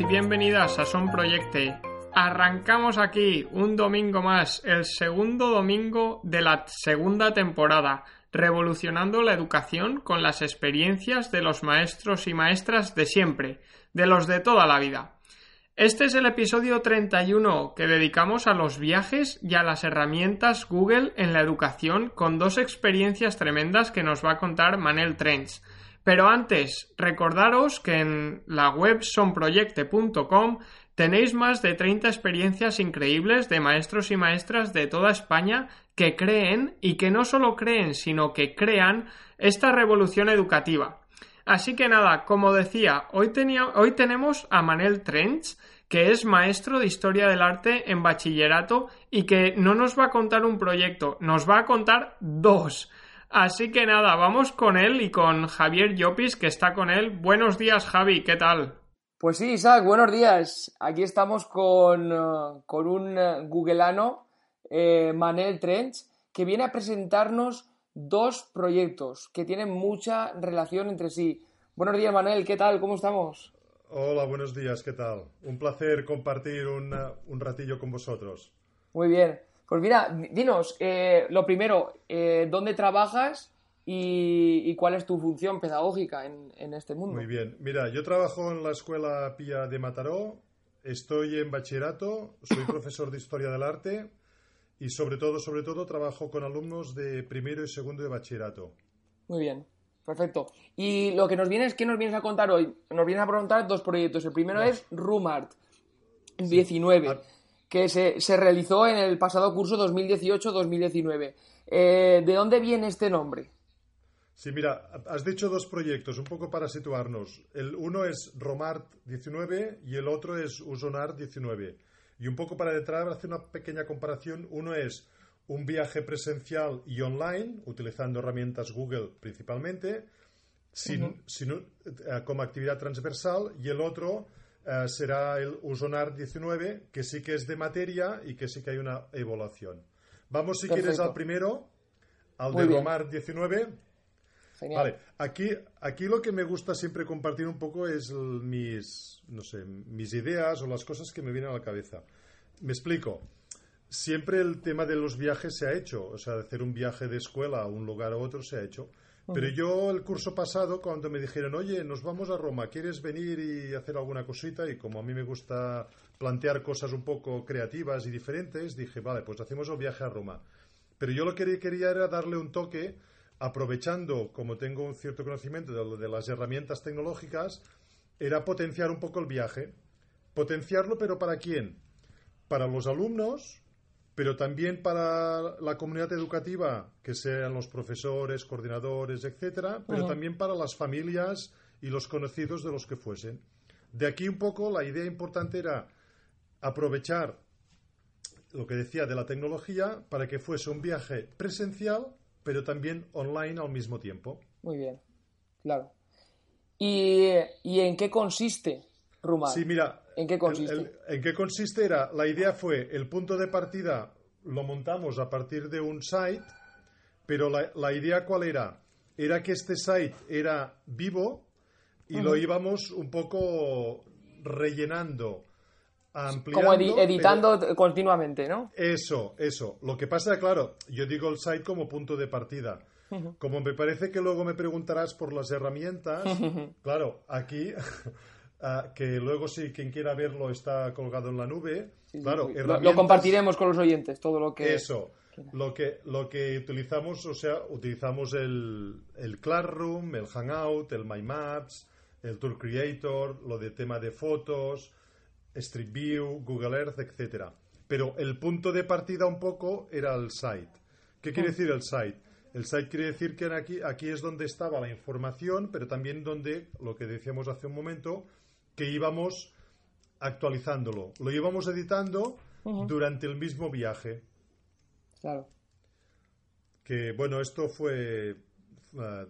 Y bienvenidas a Son Proyecte. Arrancamos aquí un domingo más, el segundo domingo de la segunda temporada, revolucionando la educación con las experiencias de los maestros y maestras de siempre, de los de toda la vida. Este es el episodio 31 que dedicamos a los viajes y a las herramientas Google en la educación con dos experiencias tremendas que nos va a contar Manel Trench. Pero antes, recordaros que en la web sonproyecte.com tenéis más de 30 experiencias increíbles de maestros y maestras de toda España que creen y que no solo creen, sino que crean esta revolución educativa. Así que nada, como decía, hoy, hoy tenemos a Manel Trench, que es maestro de Historia del Arte en bachillerato y que no nos va a contar un proyecto, nos va a contar dos. Así que nada, vamos con él y con Javier Llopis, que está con él. Buenos días, Javi, ¿qué tal? Pues sí, Isaac, buenos días. Aquí estamos con, uh, con un uh, googleano, eh, Manel Trench, que viene a presentarnos dos proyectos que tienen mucha relación entre sí. Buenos días, Manel, ¿qué tal? ¿Cómo estamos? Hola, buenos días, ¿qué tal? Un placer compartir un, un ratillo con vosotros. Muy bien. Pues mira, dinos, eh, lo primero, eh, ¿dónde trabajas y, cuál es tu función pedagógica en, en, este mundo? Muy bien, mira, yo trabajo en la Escuela Pía de Mataró, estoy en bachillerato, soy profesor de Historia del Arte y sobre todo, sobre todo, trabajo con alumnos de primero y segundo de bachillerato. Muy bien. Perfecto. Y lo que nos vienes, ¿qué nos vienes a contar hoy? Nos vienes a preguntar dos proyectos. El primero es Rumart 19, que se, se, realizó en el pasado curso 2018-2019. Eh, ¿De dónde viene este nombre? Sí, mira, has dicho dos proyectos, un poco para situarnos. El uno es Romart 19 y el otro es Usonart 19. Y un poco para detrás hacer una pequeña comparación. Uno es un viaje presencial y online, utilizando herramientas Google principalmente, sin, sin, uh, como actividad transversal, y el otro uh, será el Usonar 19, que sí que es de materia y que sí que hay una evaluación. Vamos, si Perfecto. quieres, al primero, al Muy de Romar 19. Genial. Vale, aquí, aquí lo que me gusta siempre compartir un poco es mis, no sé, mis ideas o las cosas que me vienen a la cabeza. Me explico siempre el tema de los viajes se ha hecho, o sea, de hacer un viaje de escuela a un lugar a otro se ha hecho. Pero yo el curso pasado, cuando me dijeron, oye, nos vamos a Roma, ¿quieres venir y hacer alguna cosita? Y como a mí me gusta plantear cosas un poco creativas y diferentes, dije, vale, pues hacemos el viaje a Roma. Pero yo lo que quería era darle un toque, aprovechando, como tengo un cierto conocimiento de, de las herramientas tecnológicas, era potenciar un poco el viaje. Potenciarlo, pero ¿para quién? Para los alumnos, pero también para la comunidad educativa, que sean los profesores, coordinadores, etcétera, pero uh -huh. también para las familias y los conocidos de los que fuesen. De aquí un poco la idea importante era aprovechar lo que decía de la tecnología para que fuese un viaje presencial, pero también online al mismo tiempo. Muy bien, claro. ¿Y, y en qué consiste Rumar? Sí, mira, ¿En qué consiste? El, el, ¿En qué consiste? Era, la idea fue, el punto de partida lo montamos a partir de un site, pero la, la idea cuál era? Era que este site era vivo y uh -huh. lo íbamos un poco rellenando, ampliando. Como edi editando pero... continuamente, ¿no? Eso, eso. Lo que pasa, claro, yo digo el site como punto de partida. Uh -huh. Como me parece que luego me preguntarás por las herramientas, uh -huh. claro, aquí Uh, que luego si quien quiera verlo está colgado en la nube. Sí, claro, sí, lo, lo, compartiremos con los oyentes, todo lo que... Eso, lo que, lo que utilizamos, o sea, utilizamos el, el Classroom, el Hangout, el My Maps, el Tour Creator, lo de tema de fotos, Street View, Google Earth, etcétera. Pero el punto de partida un poco era el site. ¿Qué quiere mm. decir el site? El site quiere decir que aquí, aquí es donde estaba la información, pero también donde, lo que decíamos hace un momento, que íbamos actualizándolo. Lo íbamos editando durante el mismo viaje. Claro. Que bueno, esto fue ah,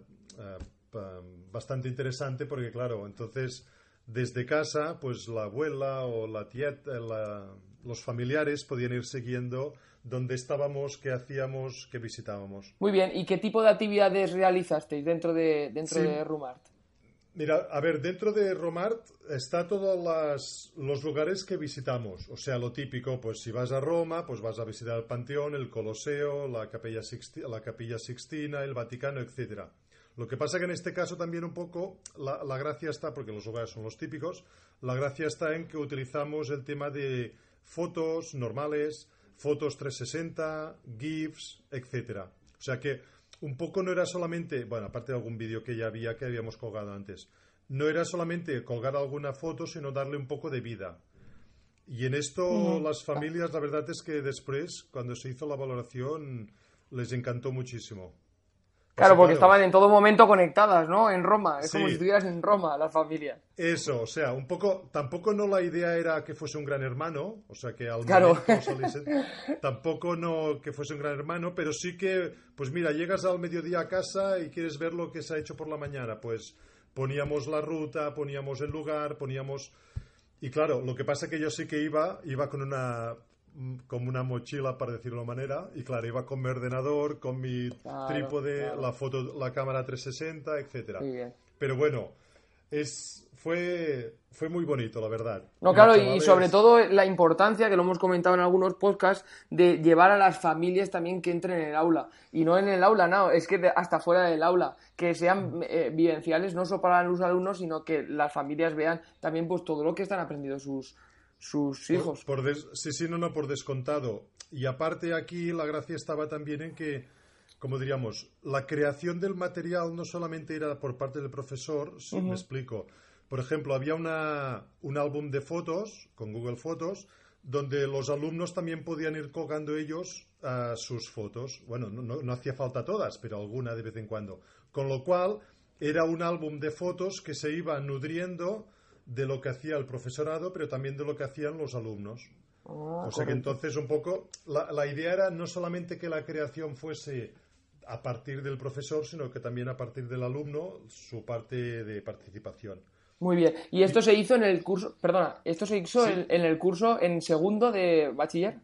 ah, bastante interesante porque claro, entonces desde casa, pues la abuela o la la- los familiares podían ir siguiendo dónde estábamos, qué hacíamos, qué visitábamos. Muy bien. ¿Y qué tipo de actividades realizasteis dentro de, dentro Sí. de Rumart? Mira, a ver, dentro de Romart está todos los lugares que visitamos. O sea, lo típico, pues si vas a Roma, pues vas a visitar el Panteón, el Coloseo, la Capilla, Sixti- la Capilla Sixtina, el Vaticano, etcétera. Lo que pasa que en este caso también un poco la, la gracia está, porque los lugares son los típicos, la gracia está en que utilizamos el tema de fotos normales, fotos 360, GIFs, etcétera. O sea que un poco no era solamente, bueno, aparte de algún vídeo que ya había que habíamos colgado antes, no era solamente colgar alguna foto, sino darle un poco de vida. Y en esto las familias, la verdad es que después, cuando se hizo la valoración, les encantó muchísimo. Claro, porque estaban en todo momento conectadas, ¿no? En Roma. Es como si estuvieras en Roma, las familias. Eso, o sea, un poco, tampoco no la idea era que fuese un gran hermano, o sea, que al Claro. tampoco no que fuese un gran hermano, pero sí que, pues mira, llegas al mediodía a casa y quieres ver lo que se ha hecho por la mañana, pues poníamos la ruta, poníamos el lugar, poníamos... Y claro, lo que pasa es que yo sí que iba, iba con una como una mochila, para decirlo de manera, y claro, iba con mi ordenador, con mi Claro, trípode, claro. la foto, la cámara 360, etcétera. Pero bueno, es fue fue muy bonito, la verdad. No, claro, y sobre todo la importancia, que lo hemos comentado en algunos podcasts, de llevar a las familias también que entren en el aula. Y no en el aula, no, es que hasta fuera del aula, que sean eh, vivenciales no solo para los alumnos, sino que las familias vean también pues todo lo que están aprendiendo sus, sus hijos. Por des- sí, sí, no, no, por descontado. Y aparte aquí la gracia estaba también en que, como diríamos, la creación del material no solamente era por parte del profesor, si me explico. Por ejemplo, había una, un álbum de fotos con Google Fotos donde los alumnos también podían ir colgando ellos ah, sus fotos. Bueno, no, no- no hacía falta todas, pero alguna de vez en cuando. Con lo cual, era un álbum de fotos que se iba nutriendo de lo que hacía el profesorado, pero también de lo que hacían los alumnos. Ah, o sea que entonces un poco la, la idea era no solamente que la creación fuese a partir del profesor, sino que también a partir del alumno su parte de participación. Muy bien. Y esto se hizo en el curso, perdona, esto se hizo Sí. en, en el curso en segundo de bachiller.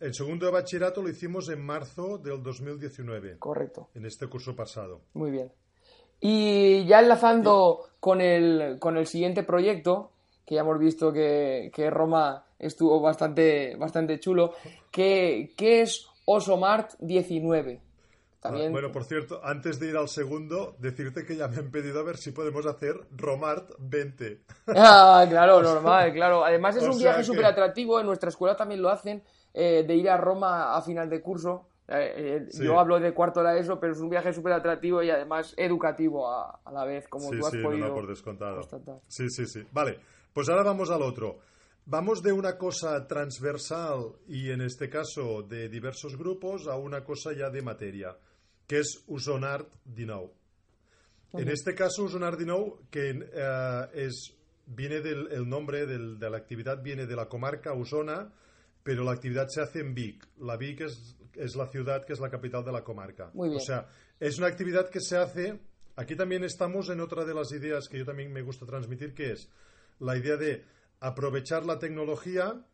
El segundo de bachillerato lo hicimos en marzo del 2019, Correcto. en este curso pasado. Muy bien. Y ya enlazando con el, con el siguiente proyecto, que ya hemos visto que, que Roma estuvo bastante, bastante chulo, que, que es Osomart 19. También, Ah, bueno, por cierto, antes de ir al segundo, decirte que ya me han pedido a ver si podemos hacer Romart 20. Ah, claro, normal, claro. Además es un viaje que- súper atractivo, en nuestra escuela también lo hacen, eh, de ir a Roma a final de curso. Eh, eh, Sí. Yo hablo de cuarto de la ESO, pero es un viaje súper atractivo y además educativo a, a la vez, como sí, tú has sí, no, podido no, por descontado. constatar. Sí, sí, sí. Vale, pues ahora vamos al otro. Vamos de una cosa transversal y en este caso de diversos grupos a una cosa ya de materia, que es Usonart Dinou. En este caso, Usonart Dinou, que eh, es, viene del el nombre del- de la actividad, viene de la comarca Usona, pero la actividad se hace en Vic. La Vic es, es la ciudad que es la capital de la comarca. Muy bien. O sea, es una actividad que se hace. Aquí también estamos en otra de las ideas que yo también me gusta transmitir, que es la idea de aprovechar la tecnología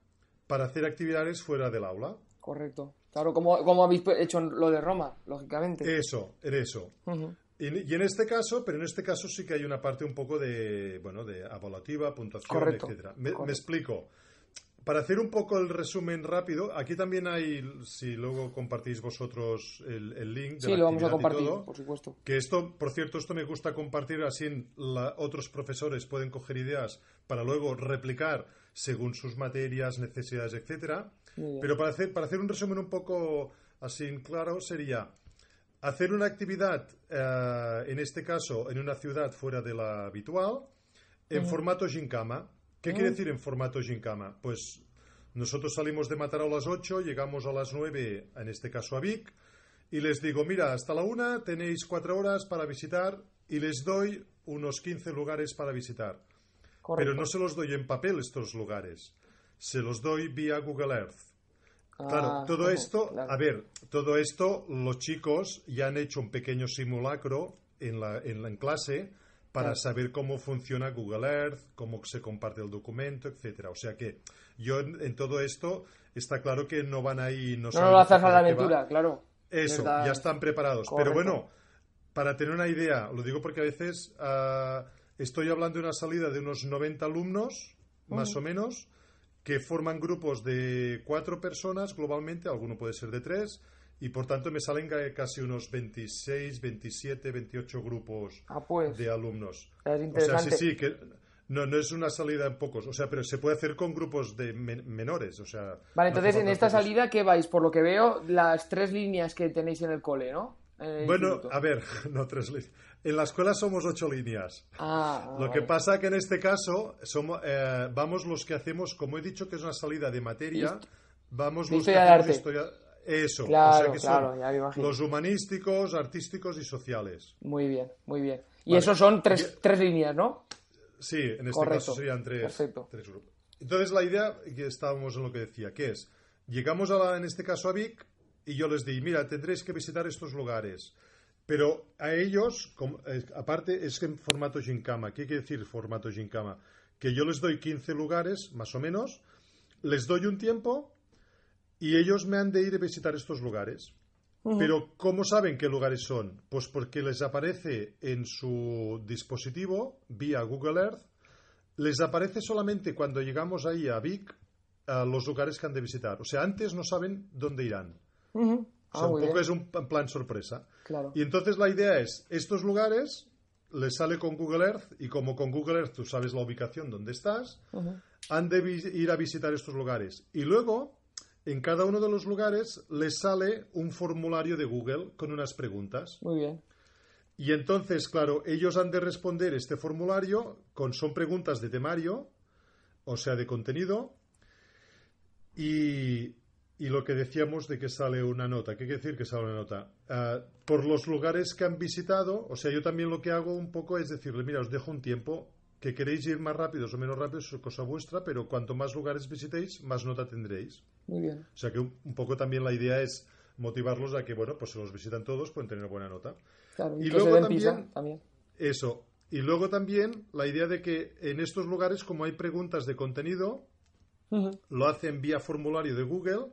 para hacer actividades fuera del aula. Correcto. Claro, como, como habéis hecho lo de Roma, lógicamente. Eso, en eso. Y, y en este caso, pero en este caso sí que hay una parte un poco de, bueno, de evaluativa, puntuación, etcétera. Me, explico. Para hacer un poco el resumen rápido, aquí también hay, si luego compartís vosotros el, el link de Sí, la lo vamos a compartir, todo, por supuesto. que esto, por cierto, esto me gusta compartir, así la- otros profesores pueden coger ideas para luego replicar según sus materias, necesidades, etcétera. Pero para hacer, para hacer un resumen un poco así claro, sería hacer una actividad, eh, en este caso, en una ciudad fuera de la habitual, en formato Ginkama. ¿Qué quiere decir en formato Ginkama? Pues nosotros salimos de Mataró a las 8, llegamos a las 9, en este caso a Vic, y les digo, mira, hasta la 1 tenéis 4 horas para visitar y les doy unos 15 lugares para visitar. pero no se los doy en papel estos lugares, se los doy vía Google Earth. Claro, Ah, todo esto, claro. a ver, todo esto los chicos ya han hecho un pequeño simulacro en la, en la en clase para Claro. saber cómo funciona Google Earth, cómo se comparte el documento, etcétera. O sea que yo en, en todo esto está claro que no van ahí, no, No, no lo haces a la aventura, claro. Eso, ya están preparados. Pero bueno, para tener una idea, lo digo porque a veces ah, estoy hablando de una salida de unos 90 alumnos, más o menos, que forman grupos de cuatro personas globalmente, alguno puede ser de tres, y por tanto me salen ca- casi unos 26, 27, 28 grupos Ah, pues. de alumnos. Es O sea, interesante. sí, sí, que no, no es una salida en pocos, o sea, pero se puede hacer con grupos de men- menores, o sea... Vale, no entonces en esta salida, ¿qué vais? Por lo que veo, las tres líneas que tenéis en el cole, ¿no? El Bueno, instituto. a ver, no tres líneas. En la escuela somos ocho líneas. Ah, ah, Lo que pasa que en este caso somos, eh, vamos los que hacemos, como he dicho que es una salida de materia, vamos los que hacemos historia. Eso, Claro, o sea que claro, son ya me imagino. los humanísticos, artísticos y sociales. Muy bien, muy bien. Y Vale. esos son tres, tres líneas, ¿no? Sí, en este Correcto. caso serían tres, Perfecto. tres grupos. Entonces la idea, que estábamos en lo que decía, que es, llegamos a la- en este caso a Vic y yo les di, mira, tendréis que visitar estos lugares. Pero a ellos, como- eh, aparte, es que en formato Gincama. ¿Qué quiere decir formato Gincama? Que yo les doy 15 lugares, más o menos, les doy un tiempo y ellos me han de ir a visitar estos lugares. Pero ¿cómo saben qué lugares son? Pues porque les aparece en su dispositivo, vía Google Earth, les aparece solamente cuando llegamos ahí a Vic a los lugares que han de visitar. O sea, antes no saben dónde irán. O Ah, sea, un poco bien. es un plan sorpresa. Claro. Y entonces la idea es, estos lugares les sale con Google Earth y como con Google Earth tú sabes la ubicación donde estás, han de ir a visitar estos lugares. Y luego, en cada uno de los lugares les sale un formulario de Google con unas preguntas. Muy bien. Y entonces, claro, ellos han de responder este formulario con son preguntas de temario, o sea, de contenido, y, y lo que decíamos de que sale una nota. ¿Qué quiere decir que sale una nota? Ah, por los lugares que han visitado, o sea, yo también lo que hago un poco es decirle, mira, os dejo un tiempo, que queréis ir más rápidos o menos rápidos, es cosa vuestra, pero cuanto más lugares visitéis, más nota tendréis. Muy bien. O sea que un, un poco también la idea es motivarlos a que, bueno, pues si los visitan todos, pueden tener buena nota. Claro. Y, luego también-. Eso. Y luego también la idea de que en estos lugares, como hay preguntas de contenido, lo hacen vía formulario de Google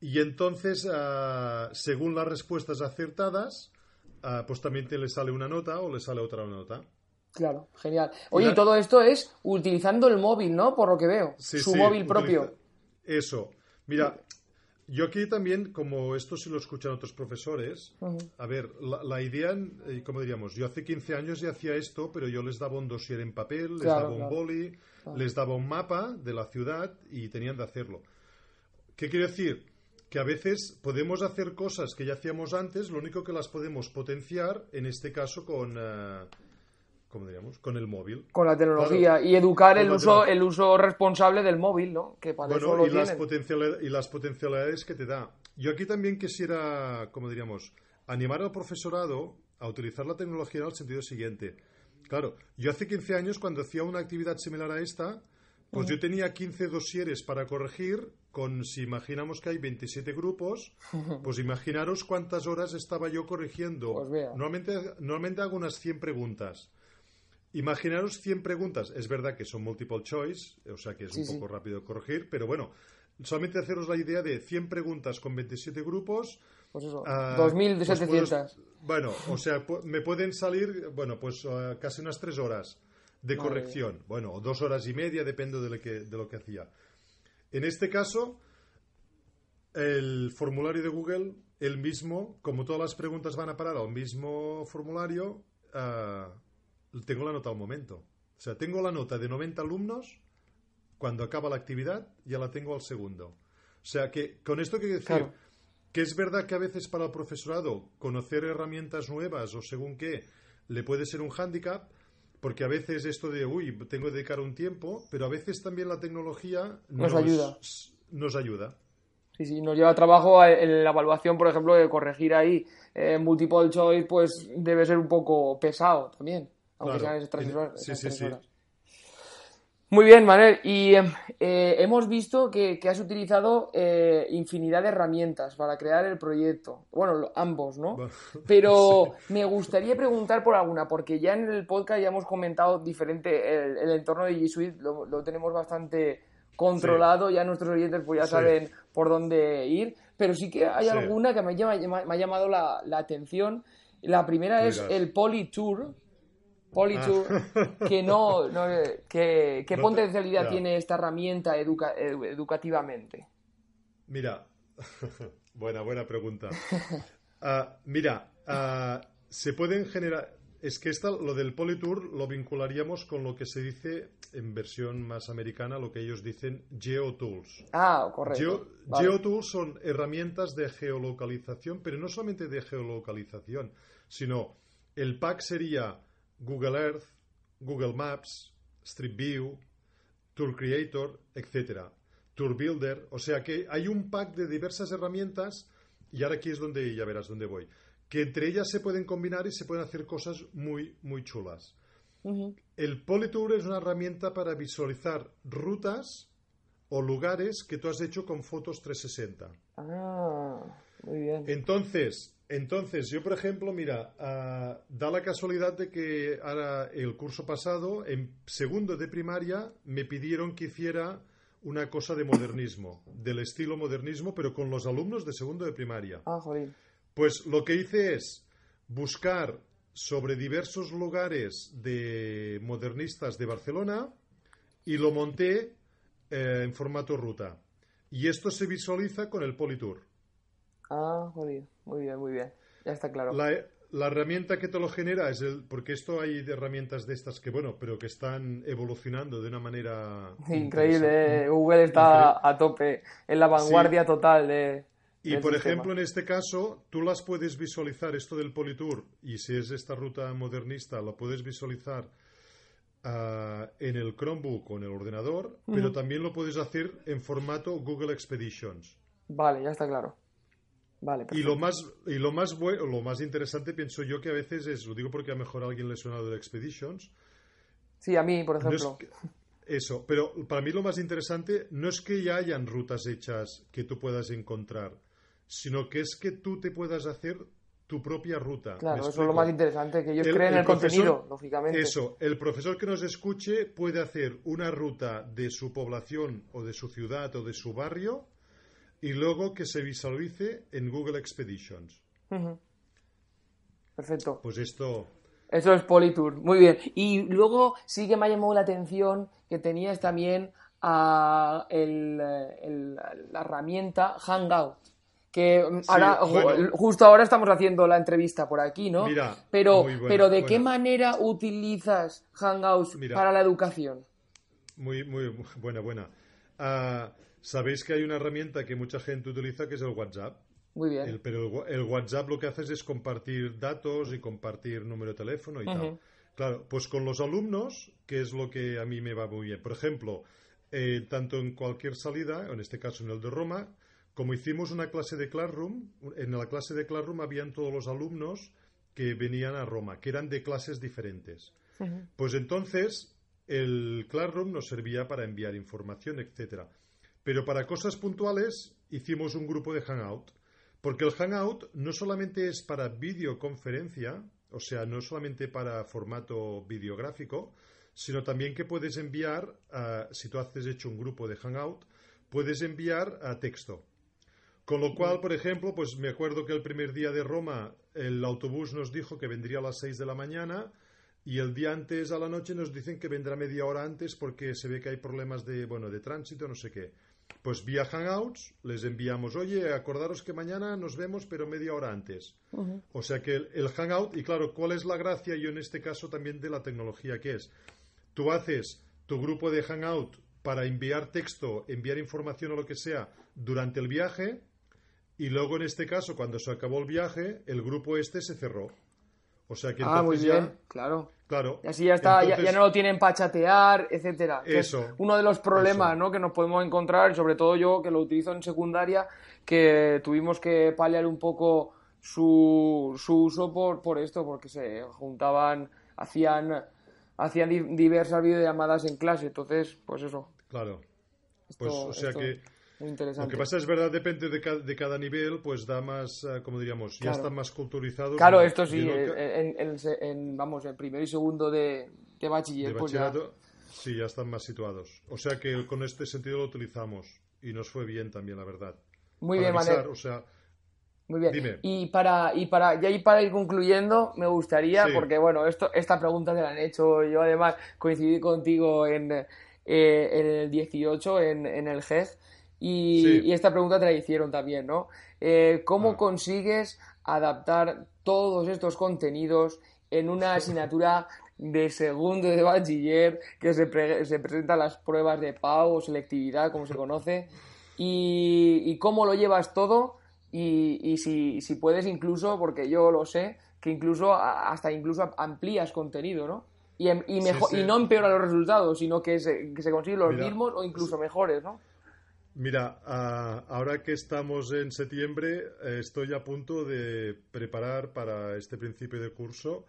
y entonces, ah, según las respuestas acertadas, ah, pues también te le sale una nota o le sale otra nota. Claro, genial. Oye, y todo esto es utilizando el móvil, ¿no? Por lo que veo. Sí, Su sí, móvil utiliza- propio. Eso. Mira, yo aquí también, como esto sí lo escuchan otros profesores, a ver, la, la idea, eh, como diríamos, yo hace 15 años ya hacía esto, pero yo les daba un dossier en papel, les Claro, daba un claro. boli, les daba un mapa de la ciudad y tenían de hacerlo. ¿Qué quiere decir? Que a veces podemos hacer cosas que ya hacíamos antes, lo único que las podemos potenciar, en este caso con, eh, ¿cómo diríamos? Con el móvil. Con la tecnología. Y educar el uso, el uso responsable del móvil, ¿no? Que para eso Bueno, lo y las, potencialidades, y las potencialidades que te da. Yo aquí también quisiera, como diríamos, animar al profesorado a utilizar la tecnología en el sentido siguiente. Claro, yo hace 15 años, cuando hacía una actividad similar a esta, pues yo tenía 15 dosieres para corregir, con, si imaginamos que hay 27 grupos, pues imaginaros cuántas horas estaba yo corrigiendo. Pues. Normalmente, normalmente hago unas 100 preguntas. Imaginaros 100 preguntas. Es verdad que son multiple choice, o sea que es Sí, un sí. poco rápido corregir, pero bueno, solamente haceros la idea de 100 preguntas con 27 grupos. Pues eso, ah, 2.700. pues bueno, o sea, me pueden salir, bueno, pues ah, casi unas 3 horas de Madre corrección. Bueno, o dos horas y media, depende de lo que, de lo que hacía. En este caso, el formulario de Google, el mismo, como todas las preguntas van a parar al mismo formulario, ah, tengo la nota al momento. O sea, tengo la nota de 90 alumnos, cuando acaba la actividad, ya la tengo al segundo. O sea, que con esto quiero decir Claro. que es verdad que a veces para el profesorado conocer herramientas nuevas o según qué le puede ser un hándicap, porque a veces esto de, uy, tengo que dedicar un tiempo, pero a veces también la tecnología Nos ayuda. Nos ayuda. Sí, sí, nos lleva trabajo a- en la evaluación, por ejemplo, de corregir ahí eh, multiple choice, pues debe ser un poco pesado también, aunque Claro. sean tres horas. sí, sí, tres sí. horas. Muy bien, Manuel. Y eh, hemos visto que, has utilizado eh, infinidad de herramientas para crear el proyecto. Bueno, ambos, ¿no? Pero me gustaría preguntar por alguna, porque ya en el podcast ya hemos comentado diferente, el, entorno de G Suite lo, tenemos bastante controlado, ya nuestros oyentes pues ya saben por dónde ir, pero sí que hay alguna que me, me, ha llamado la, atención. La primera es el Polytour, Polytour, ah. que no, que, ¿qué potencialidad tiene esta herramienta educativamente? Mira, buena, buena pregunta. Ah, mira, ah, se pueden generar, es que esta, lo del Polytour lo vincularíamos con lo que se dice en versión más americana, lo que ellos dicen GeoTools. Ah, correcto. GeoTools son herramientas de geolocalización, pero no solamente de geolocalización, sino el pack sería Google Earth, Google Maps, Street View, Tour Creator, etc. Tour Builder, o sea que hay un pack de diversas herramientas y ahora aquí es donde ya verás dónde voy, que entre ellas se pueden combinar y se pueden hacer cosas muy muy chulas. El Polytour es una herramienta para visualizar rutas o lugares que tú has hecho con fotos 360. Ah, muy bien. Entonces, entonces, yo, por ejemplo, mira, ah, da la casualidad de que ahora el curso pasado, en segundo de primaria, me pidieron que hiciera una cosa de modernismo, del estilo modernismo, pero con los alumnos de segundo de primaria. Ah, joder. Pues lo que hice es buscar sobre diversos lugares de modernistas de Barcelona y lo monté eh, en formato ruta. Y esto se visualiza con el Politour. Ah, joder. Muy bien, muy bien. Ya está claro. La, herramienta que te lo genera es el. Porque esto hay de herramientas de estas que, bueno, pero que están evolucionando de una manera. Increíble. Google está a tope, en la vanguardia total de. Y por ejemplo, en este caso, tú las puedes visualizar, esto del Politour, y si es esta ruta modernista, lo puedes visualizar ah, en el Chromebook o en el ordenador, pero también lo puedes hacer en formato Google Expeditions. Vale, ya está claro y lo más y lo más bueno, lo más interesante pienso yo que a veces es, lo digo porque a lo mejor a alguien le sonado de Expeditions. Sí, a mí, por ejemplo. eso, pero para mí lo más interesante no es que ya hayan rutas hechas que tú puedas encontrar, sino que es que tú te puedas hacer tu propia ruta. Claro, eso es lo más interesante, que ellos creen el, el contenido, lógicamente. Eso, el profesor que nos escuche puede hacer una ruta de su población o de su ciudad o de su barrio y luego que se visualice en Google Expeditions. Perfecto. Pues esto. Eso es Polytour, muy bien. Y luego sí que me ha llamado la atención que tenías también a la herramienta Hangout. Que ahora, justo ahora estamos haciendo la entrevista por aquí, ¿no? Mira, pero, pero ¿de qué manera utilizas Hangouts para la educación? Muy, muy buena, buena. Uh, Sabéis que hay una herramienta que mucha gente utiliza que es el WhatsApp. Muy bien. pero el, WhatsApp lo que hace es compartir datos y compartir número de teléfono y tal. Claro, pues con los alumnos, que es lo que a mí me va muy bien. Por ejemplo, eh, tanto en cualquier salida, en este caso en el de Roma, como hicimos una clase de Classroom, en la clase de Classroom habían todos los alumnos que venían a Roma, que eran de clases diferentes. Pues entonces el Classroom nos servía para enviar información, etcétera. Pero para cosas puntuales hicimos un grupo de Hangout. Porque el Hangout no solamente es para videoconferencia, o sea, no solamente para formato videográfico, sino también que puedes enviar, si tú haces hecho un grupo de Hangout, puedes enviar a texto. Con lo cual, por ejemplo, pues me acuerdo que el primer día de Roma el autobús nos dijo que vendría a las 6 de la mañana y el día antes a la noche nos dicen que vendrá media hora antes porque se ve que hay problemas de, bueno, de tránsito, no sé qué. Pues vía Hangouts les enviamos, oye, acordaros que mañana nos vemos, pero media hora antes. O sea que el, Hangout, y claro, ¿cuál es la gracia? Yo en este caso también de la tecnología que es. Tú haces tu grupo de Hangout para enviar texto, enviar información o lo que sea durante el viaje, y luego en este caso, cuando se acabó el viaje, el grupo este se cerró. O sea que ah, muy bien, ya, claro. Claro. Y así ya está, ya, no lo tienen para chatear, etcétera. Eso. uno de los problemas, ¿no? Que nos podemos encontrar, sobre todo yo que lo utilizo en secundaria, que tuvimos que paliar un poco su, su uso por, por esto, porque se juntaban, hacían hacían diversas videollamadas en clase. Entonces, pues eso. Claro. Pues, o sea que muy interesante. Lo que pasa es verdad, depende de, de cada nivel, pues da más, eh, como diríamos, ya están más culturizados. Claro, esto sí, en, vamos, en primero y segundo de, de bachiller, pues ya... Sí, ya están más situados. O sea que con este sentido lo utilizamos y nos fue bien también, la verdad. Muy bien, Manuel. muy bien. Y para, y para, ya y para ir concluyendo, me gustaría, porque bueno, esto, esta pregunta te la han hecho yo además coincidí contigo en, eh, en el 18 en, en el GEG y, esta pregunta te la hicieron también, ¿no? Eh, ¿Cómo ah. consigues adaptar todos estos contenidos en una asignatura de segundo de bachiller que se, se presentan las pruebas de PAU o selectividad, como se conoce? Y, cómo lo llevas todo y, si, si, puedes incluso, porque yo lo sé, que incluso hasta incluso amplías contenido, ¿no? Y, em, y, mejor, y no empeora los resultados, sino que se, que se consiguen los mismos o incluso mejores, ¿no? Mira, ahora que estamos en septiembre, eh, estoy a punto de preparar para este principio de curso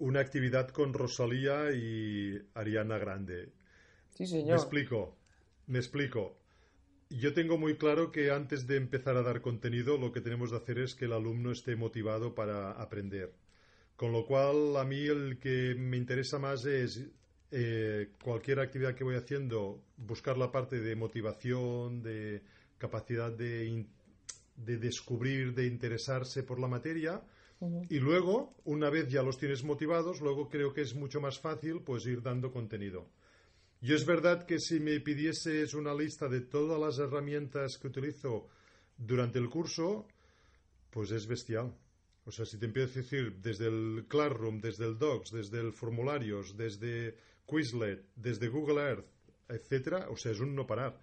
una actividad con Rosalía y Ariana Grande. Sí, señor. Me explico, me explico. Yo tengo muy claro que antes de empezar a dar contenido, lo que tenemos de hacer es que el alumno esté motivado para aprender. Con lo cual, a mí el que me interesa más es eh, cualquier actividad que voy haciendo, buscar la parte de motivación, de capacidad de, de descubrir, de interesarse por la materia. Y luego, una vez ya los tienes motivados, luego creo que es mucho más fácil pues ir dando contenido. Yo es verdad que si me pidieses una lista de todas las herramientas que utilizo durante el curso, pues es bestial. O sea, si te empiezo a decir desde el Classroom, desde el Docs, desde el formularios, desde Quizlet, desde Google Earth, etcétera, o sea, es un no parar.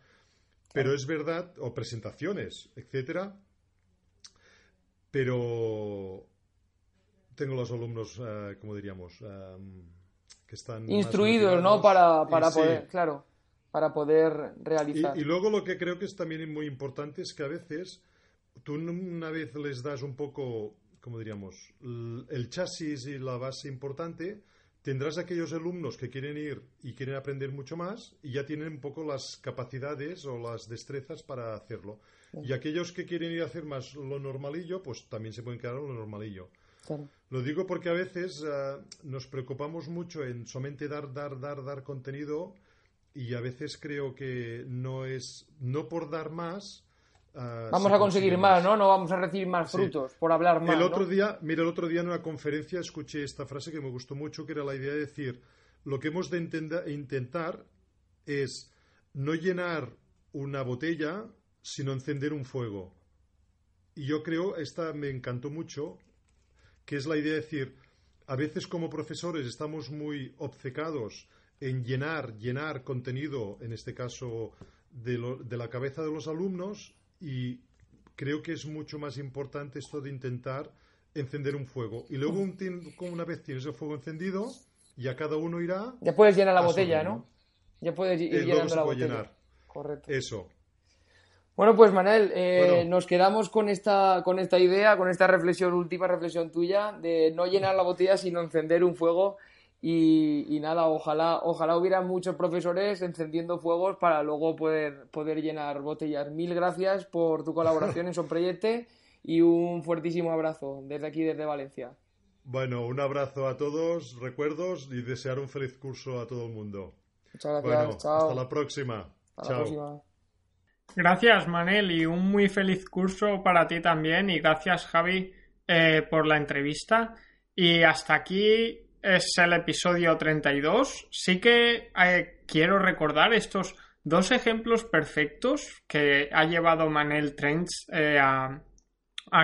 Pero es verdad, o presentaciones, etcétera, pero tengo los alumnos, eh, como diríamos, eh, que están instruidos, ¿no? Para, para poder, claro, para poder realizar. Y, y, luego lo que creo que es también muy importante es que a veces tú una vez les das un poco, como diríamos, el chasis y la base importante, tendrás aquellos alumnos que quieren ir y quieren aprender mucho más y ya tienen un poco las capacidades o las destrezas para hacerlo. Y aquellos que quieren ir a hacer más lo normalillo, pues también se pueden quedar en lo normalillo. Lo digo porque a veces eh, nos preocupamos mucho en solamente dar, dar, dar, dar contenido y a veces creo que no es, no por dar más, Ah, vamos a conseguir más, ¿no? No vamos a recibir más frutos por hablar más. El otro día, mira, el otro día en una conferencia escuché esta frase que me gustó mucho, que era la idea de decir, lo que hemos de intentar es no llenar una botella, sino encender un fuego. Y yo creo, esta me encantó mucho, que es la idea de decir, a veces como profesores estamos muy obcecados en llenar, llenar contenido, en este caso de, de la cabeza de los alumnos, y creo que es mucho más importante esto de intentar encender un fuego. Y luego una vez tienes el fuego encendido, ya cada uno irá... Ya puedes llenar la botella, ¿no? Ya puedes ir llenando la botella. Llenar. Correcto. Eso. Bueno, pues Manel, eh, nos quedamos con esta, con esta idea, con esta reflexión, última reflexión tuya, de no llenar la botella, sino encender un fuego y, nada, ojalá, ojalá hubiera muchos profesores encendiendo fuegos para luego poder, poder llenar botellas. Mil gracias por tu colaboración en Sonproyecto y un fuertísimo abrazo desde aquí, desde Valencia. Bueno, un abrazo a todos, recuerdos y desear un feliz curso a todo el mundo. Muchas gracias, chao. Hasta la próxima. chao. Gracias, Manel, y un muy feliz curso para ti también. Y gracias, Javi, eh, por la entrevista. Y hasta aquí es el episodio 32. Sí que eh, quiero recordar estos dos ejemplos perfectos que ha llevado Manel Trench eh, a,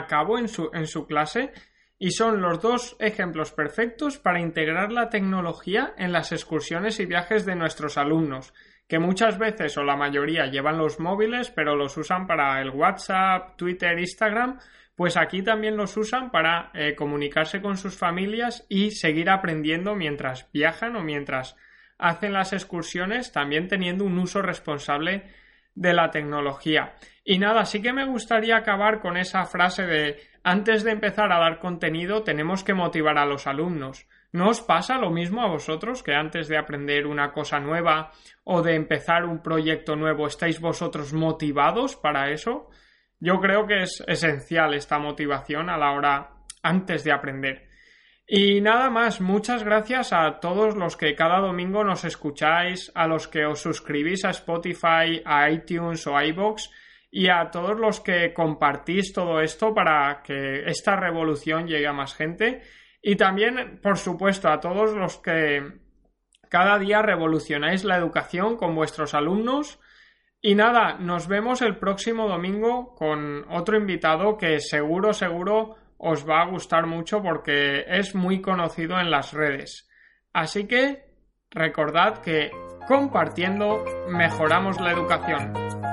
cabo en su, en su clase y son los dos ejemplos perfectos para integrar la tecnología en las excursiones y viajes de nuestros alumnos, que muchas veces o la mayoría llevan los móviles pero los usan para el WhatsApp, Twitter, Instagram pues aquí también los usan para eh, comunicarse con sus familias y seguir aprendiendo mientras viajan o mientras hacen las excursiones, también teniendo un uso responsable de la tecnología. Y nada, sí que me gustaría acabar con esa frase de antes de empezar a dar contenido tenemos que motivar a los alumnos. ¿No os pasa lo mismo a vosotros que antes de aprender una cosa nueva o de empezar un proyecto nuevo estáis vosotros motivados para eso? Yo creo que es esencial esta motivación a la hora antes de aprender. Y nada más, muchas gracias a todos los que cada domingo nos escucháis, a los que os suscribís a Spotify, a iTunes o a iVoox y a todos los que compartís todo esto para que esta revolución llegue a más gente. Y también, por supuesto, a todos los que cada día revolucionáis la educación con vuestros alumnos y nada, nos vemos el próximo domingo con otro invitado que seguro, seguro os va a gustar mucho porque es muy conocido en las redes. Así que recordad que compartiendo mejoramos la educación.